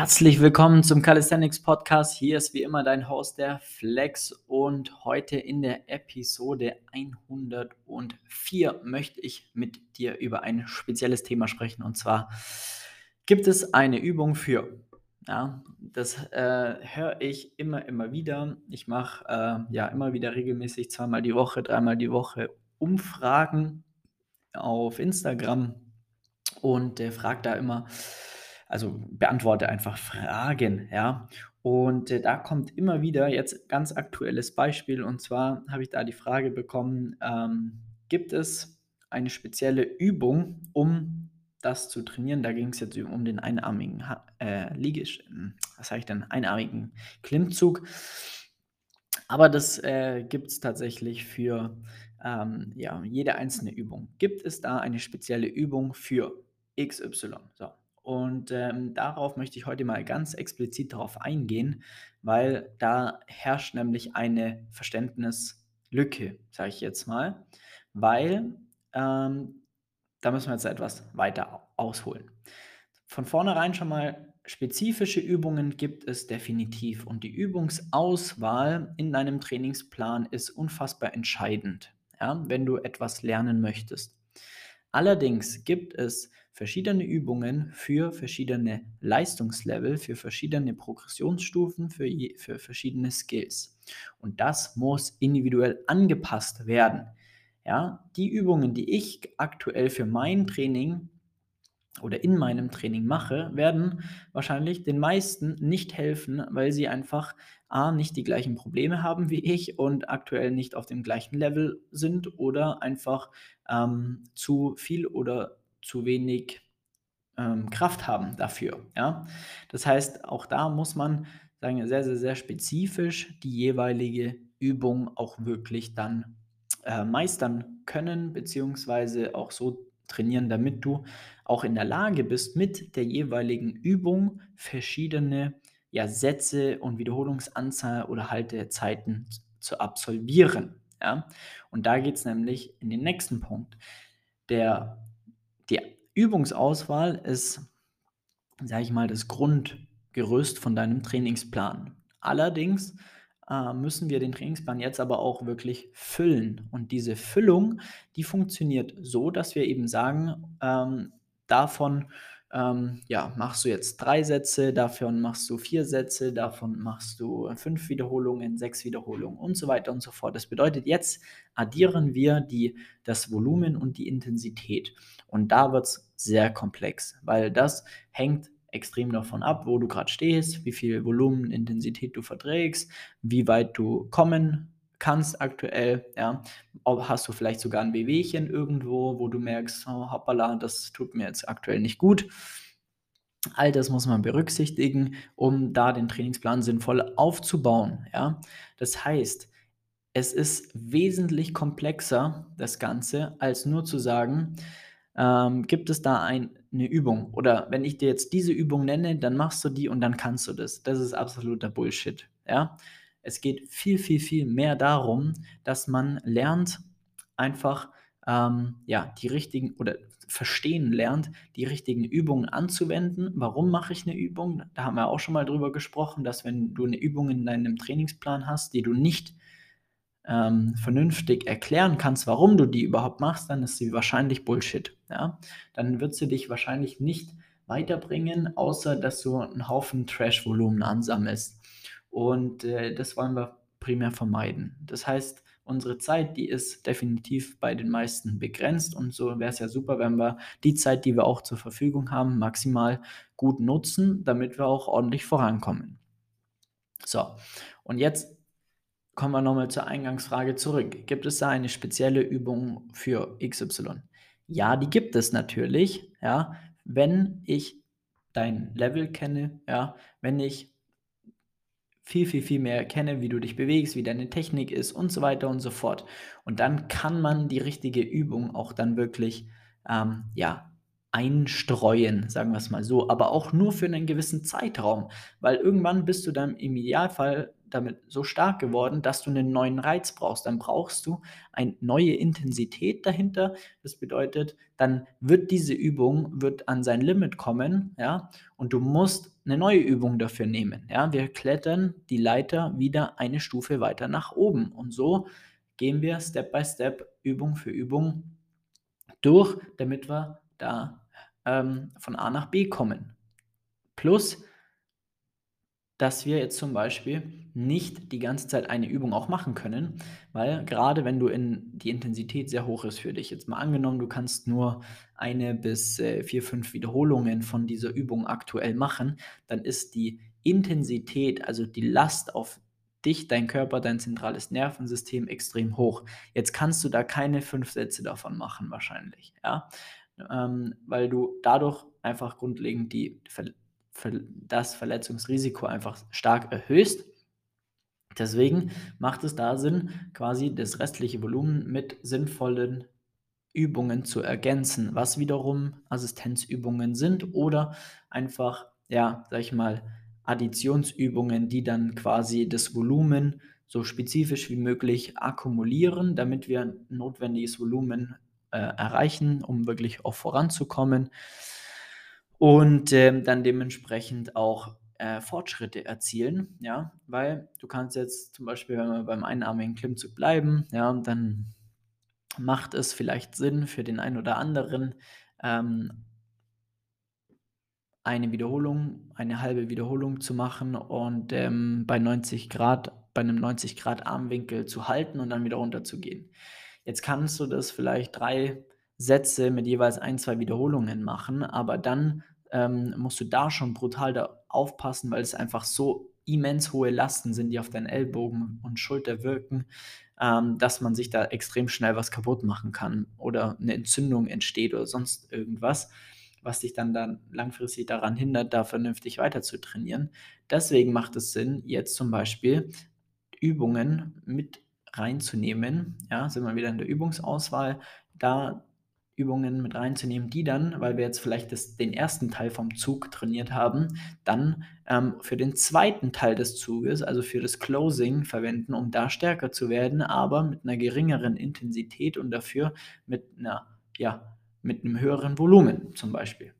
Herzlich willkommen zum Calisthenics Podcast. Hier ist wie immer dein Host, der Flex. Und heute in der Episode 104 möchte ich mit dir über ein spezielles Thema sprechen. Und zwar gibt es eine Übung für. Ja, das äh, höre ich immer, immer wieder. Ich mache äh, ja immer wieder regelmäßig zweimal die Woche, dreimal die Woche Umfragen auf Instagram und äh, frage da immer, also beantworte einfach Fragen, ja. Und äh, da kommt immer wieder jetzt ganz aktuelles Beispiel und zwar habe ich da die Frage bekommen, ähm, gibt es eine spezielle Übung, um das zu trainieren? Da ging es jetzt um den einarmigen äh, Liegesch, hm, was sage ich denn, einarmigen Klimmzug. Aber das äh, gibt es tatsächlich für ähm, ja, jede einzelne Übung. Gibt es da eine spezielle Übung für XY? So, und ähm, darauf möchte ich heute mal ganz explizit darauf eingehen, weil da herrscht nämlich eine Verständnislücke, sage ich jetzt mal, weil ähm, da müssen wir jetzt etwas weiter ausholen. Von vornherein schon mal spezifische Übungen gibt es definitiv und die Übungsauswahl in deinem Trainingsplan ist unfassbar entscheidend, ja, wenn du etwas lernen möchtest. Allerdings gibt es verschiedene Übungen für verschiedene Leistungslevel, für verschiedene Progressionsstufen, für, je, für verschiedene Skills. Und das muss individuell angepasst werden. Ja, die Übungen, die ich aktuell für mein Training oder in meinem Training mache, werden wahrscheinlich den meisten nicht helfen, weil sie einfach A, nicht die gleichen Probleme haben wie ich und aktuell nicht auf dem gleichen Level sind oder einfach ähm, zu viel oder zu wenig ähm, Kraft haben dafür. Ja? Das heißt, auch da muss man sagen, sehr, sehr, sehr spezifisch die jeweilige Übung auch wirklich dann äh, meistern können, beziehungsweise auch so trainieren, damit du auch in der Lage bist, mit der jeweiligen Übung verschiedene ja, Sätze und Wiederholungsanzahl oder Haltezeiten zu absolvieren. Ja? Und da geht es nämlich in den nächsten Punkt. Der, die Übungsauswahl ist, sage ich mal, das Grundgerüst von deinem Trainingsplan. Allerdings äh, müssen wir den Trainingsplan jetzt aber auch wirklich füllen. Und diese Füllung, die funktioniert so, dass wir eben sagen, ähm, davon ähm, ja, machst du jetzt drei Sätze, davon machst du vier Sätze, davon machst du fünf Wiederholungen, sechs Wiederholungen und so weiter und so fort. Das bedeutet, jetzt addieren wir die, das Volumen und die Intensität. Und da wird es sehr komplex, weil das hängt extrem davon ab, wo du gerade stehst, wie viel Volumen, Intensität du verträgst, wie weit du kommen kannst aktuell, ja, hast du vielleicht sogar ein Wehwehchen irgendwo, wo du merkst, oh, hoppala, das tut mir jetzt aktuell nicht gut. All das muss man berücksichtigen, um da den Trainingsplan sinnvoll aufzubauen, ja. Das heißt, es ist wesentlich komplexer, das Ganze, als nur zu sagen, ähm, gibt es da ein, eine Übung? Oder wenn ich dir jetzt diese Übung nenne, dann machst du die und dann kannst du das. Das ist absoluter Bullshit. Ja? Es geht viel, viel, viel mehr darum, dass man lernt, einfach ähm, ja, die richtigen oder verstehen lernt, die richtigen Übungen anzuwenden. Warum mache ich eine Übung? Da haben wir auch schon mal drüber gesprochen, dass wenn du eine Übung in deinem Trainingsplan hast, die du nicht ähm, vernünftig erklären kannst, warum du die überhaupt machst, dann ist sie wahrscheinlich Bullshit. Ja? Dann wird sie dich wahrscheinlich nicht weiterbringen, außer dass du einen Haufen Trash-Volumen ansammelst. Und äh, das wollen wir primär vermeiden. Das heißt, unsere Zeit, die ist definitiv bei den meisten begrenzt und so wäre es ja super, wenn wir die Zeit, die wir auch zur Verfügung haben, maximal gut nutzen, damit wir auch ordentlich vorankommen. So, und jetzt kommen wir nochmal zur Eingangsfrage zurück. Gibt es da eine spezielle Übung für XY? Ja, die gibt es natürlich, ja, wenn ich dein Level kenne, ja, wenn ich viel, viel, viel mehr kenne, wie du dich bewegst, wie deine Technik ist und so weiter und so fort. Und dann kann man die richtige Übung auch dann wirklich, ähm, ja, einstreuen, sagen wir es mal so, aber auch nur für einen gewissen Zeitraum, weil irgendwann bist du dann im Idealfall damit so stark geworden, dass du einen neuen Reiz brauchst. Dann brauchst du eine neue Intensität dahinter. Das bedeutet, dann wird diese Übung wird an sein Limit kommen, ja, und du musst eine neue Übung dafür nehmen, ja. Wir klettern die Leiter wieder eine Stufe weiter nach oben und so gehen wir Step by Step, Übung für Übung durch, damit wir da ähm, von A nach B kommen. Plus, dass wir jetzt zum Beispiel nicht die ganze Zeit eine Übung auch machen können, weil gerade wenn du in die Intensität sehr hoch ist für dich, jetzt mal angenommen, du kannst nur eine bis äh, vier, fünf Wiederholungen von dieser Übung aktuell machen, dann ist die Intensität, also die Last auf dich, dein Körper, dein zentrales Nervensystem extrem hoch. Jetzt kannst du da keine fünf Sätze davon machen wahrscheinlich, ja, ähm, weil du dadurch einfach grundlegend die das Verletzungsrisiko einfach stark erhöhst. Deswegen macht es da Sinn, quasi das restliche Volumen mit sinnvollen Übungen zu ergänzen, was wiederum Assistenzübungen sind oder einfach, ja, sag ich mal, Additionsübungen, die dann quasi das Volumen so spezifisch wie möglich akkumulieren, damit wir notwendiges Volumen äh, erreichen, um wirklich auch voranzukommen und ähm, dann dementsprechend auch äh, Fortschritte erzielen, ja, weil du kannst jetzt zum Beispiel, wenn wir beim einarmigen Klimmzug bleiben, ja, dann macht es vielleicht Sinn für den einen oder anderen, ähm, eine Wiederholung, eine halbe Wiederholung zu machen und ähm, bei 90 Grad, bei einem 90 Grad Armwinkel zu halten und dann wieder runter zu gehen. Jetzt kannst du das vielleicht drei Sätze mit jeweils ein, zwei Wiederholungen machen, aber dann ähm, musst du da schon brutal da aufpassen, weil es einfach so immens hohe Lasten sind, die auf deinen Ellbogen und Schulter wirken, ähm, dass man sich da extrem schnell was kaputt machen kann oder eine Entzündung entsteht oder sonst irgendwas, was dich dann, dann langfristig daran hindert, da vernünftig weiter zu trainieren. Deswegen macht es Sinn, jetzt zum Beispiel Übungen mit reinzunehmen. Ja, sind wir wieder in der Übungsauswahl, da Übungen mit reinzunehmen, die dann, weil wir jetzt vielleicht das, den ersten Teil vom Zug trainiert haben, dann ähm, für den zweiten Teil des Zuges, also für das Closing, verwenden, um da stärker zu werden, aber mit einer geringeren Intensität und dafür mit einer, ja, mit einem höheren Volumen zum Beispiel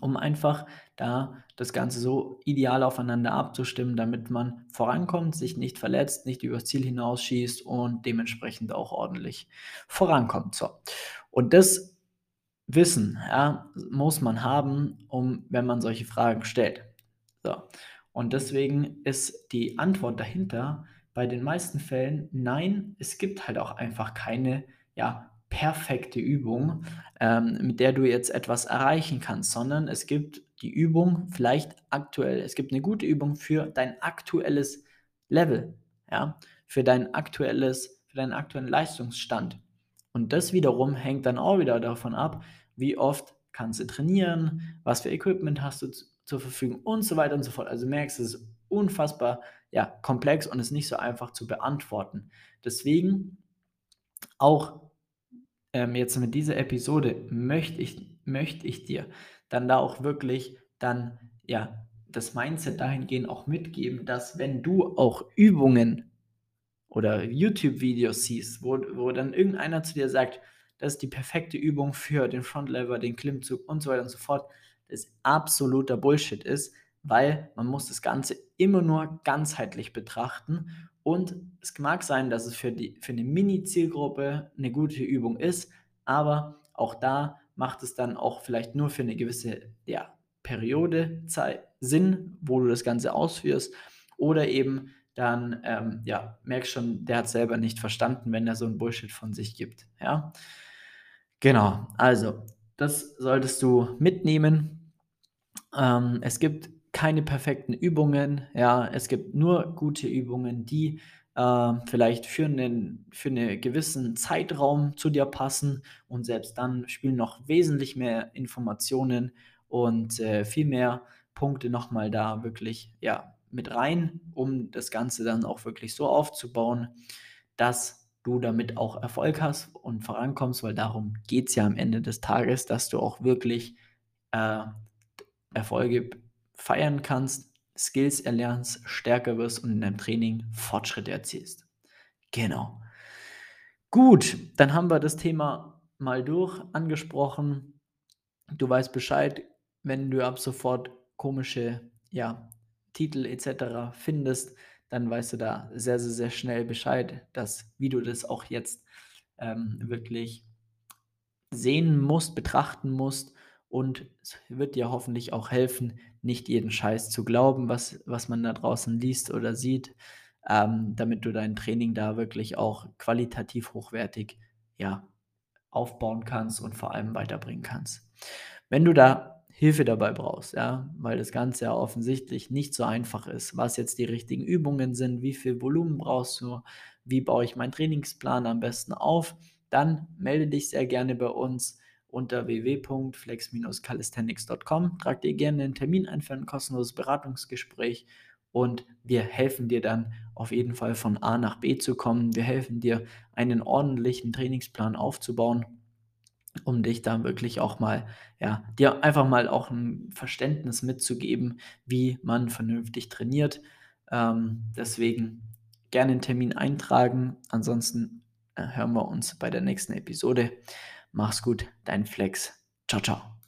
um einfach da das Ganze so ideal aufeinander abzustimmen, damit man vorankommt, sich nicht verletzt, nicht übers Ziel hinausschießt und dementsprechend auch ordentlich vorankommt. So. Und das Wissen ja, muss man haben, um, wenn man solche Fragen stellt. So. Und deswegen ist die Antwort dahinter bei den meisten Fällen nein, es gibt halt auch einfach keine ja, perfekte Übung, ähm, mit der du jetzt etwas erreichen kannst, sondern es gibt die Übung vielleicht aktuell, es gibt eine gute Übung für dein aktuelles Level, ja, für dein aktuelles, für deinen aktuellen Leistungsstand. Und das wiederum hängt dann auch wieder davon ab, wie oft kannst du trainieren, was für Equipment hast du zur Verfügung und so weiter und so fort. Also merkst, du, es ist unfassbar ja, komplex und ist nicht so einfach zu beantworten. Deswegen auch ähm, jetzt mit dieser Episode möchte ich, möchte ich dir dann da auch wirklich dann ja das Mindset dahingehend auch mitgeben, dass wenn du auch Übungen oder YouTube-Videos siehst, wo, wo dann irgendeiner zu dir sagt, das ist die perfekte Übung für den Frontlever, den Klimmzug und so weiter und so fort, das absoluter Bullshit ist, weil man muss das Ganze immer nur ganzheitlich betrachten und es mag sein, dass es für, die, für eine Mini-Zielgruppe eine gute Übung ist, aber auch da macht es dann auch vielleicht nur für eine gewisse ja, Periode Zeit, Sinn, wo du das Ganze ausführst. Oder eben dann, ähm, ja, merkst schon, der hat selber nicht verstanden, wenn er so ein Bullshit von sich gibt. Ja, genau. Also, das solltest du mitnehmen. Ähm, es gibt keine perfekten Übungen. Ja, es gibt nur gute Übungen, die äh, vielleicht für einen für 'ne gewissen Zeitraum zu dir passen und selbst dann spielen noch wesentlich mehr Informationen und, äh, viel mehr Punkte nochmal da wirklich, ja, mit rein, um das Ganze dann auch wirklich so aufzubauen, dass du damit auch Erfolg hast und vorankommst, weil darum geht es ja am Ende des Tages, dass du auch wirklich äh, Erfolge feiern kannst, Skills erlernst, stärker wirst und in deinem Training Fortschritte erzielst. Genau. Gut, dann haben wir das Thema mal durch angesprochen. Du weißt Bescheid, wenn du ab sofort komische ja, Titel etc. findest, dann weißt du da sehr, sehr, sehr schnell Bescheid, dass wie du das auch jetzt ähm, wirklich sehen musst, betrachten musst und es wird dir hoffentlich auch helfen, nicht jeden Scheiß zu glauben, was, was man da draußen liest oder sieht, ähm, damit du dein Training da wirklich auch qualitativ hochwertig ja, aufbauen kannst und vor allem weiterbringen kannst. Wenn du da Hilfe dabei brauchst, ja, weil das Ganze ja offensichtlich nicht so einfach ist, was jetzt die richtigen Übungen sind, wie viel Volumen brauchst du, wie baue ich meinen Trainingsplan am besten auf, dann melde dich sehr gerne bei uns unter www.flex-calisthenics.com. Trag dir gerne einen Termin ein für ein kostenloses Beratungsgespräch und wir helfen dir dann auf jeden Fall von A nach B zu kommen. Wir helfen dir, einen ordentlichen Trainingsplan aufzubauen, um dich dann wirklich auch mal, ja, dir einfach mal auch ein Verständnis mitzugeben, wie man vernünftig trainiert. Ähm, deswegen gerne einen Termin eintragen. Ansonsten äh, hören wir uns bei der nächsten Episode. Mach's gut, dein Flex. Ciao, ciao.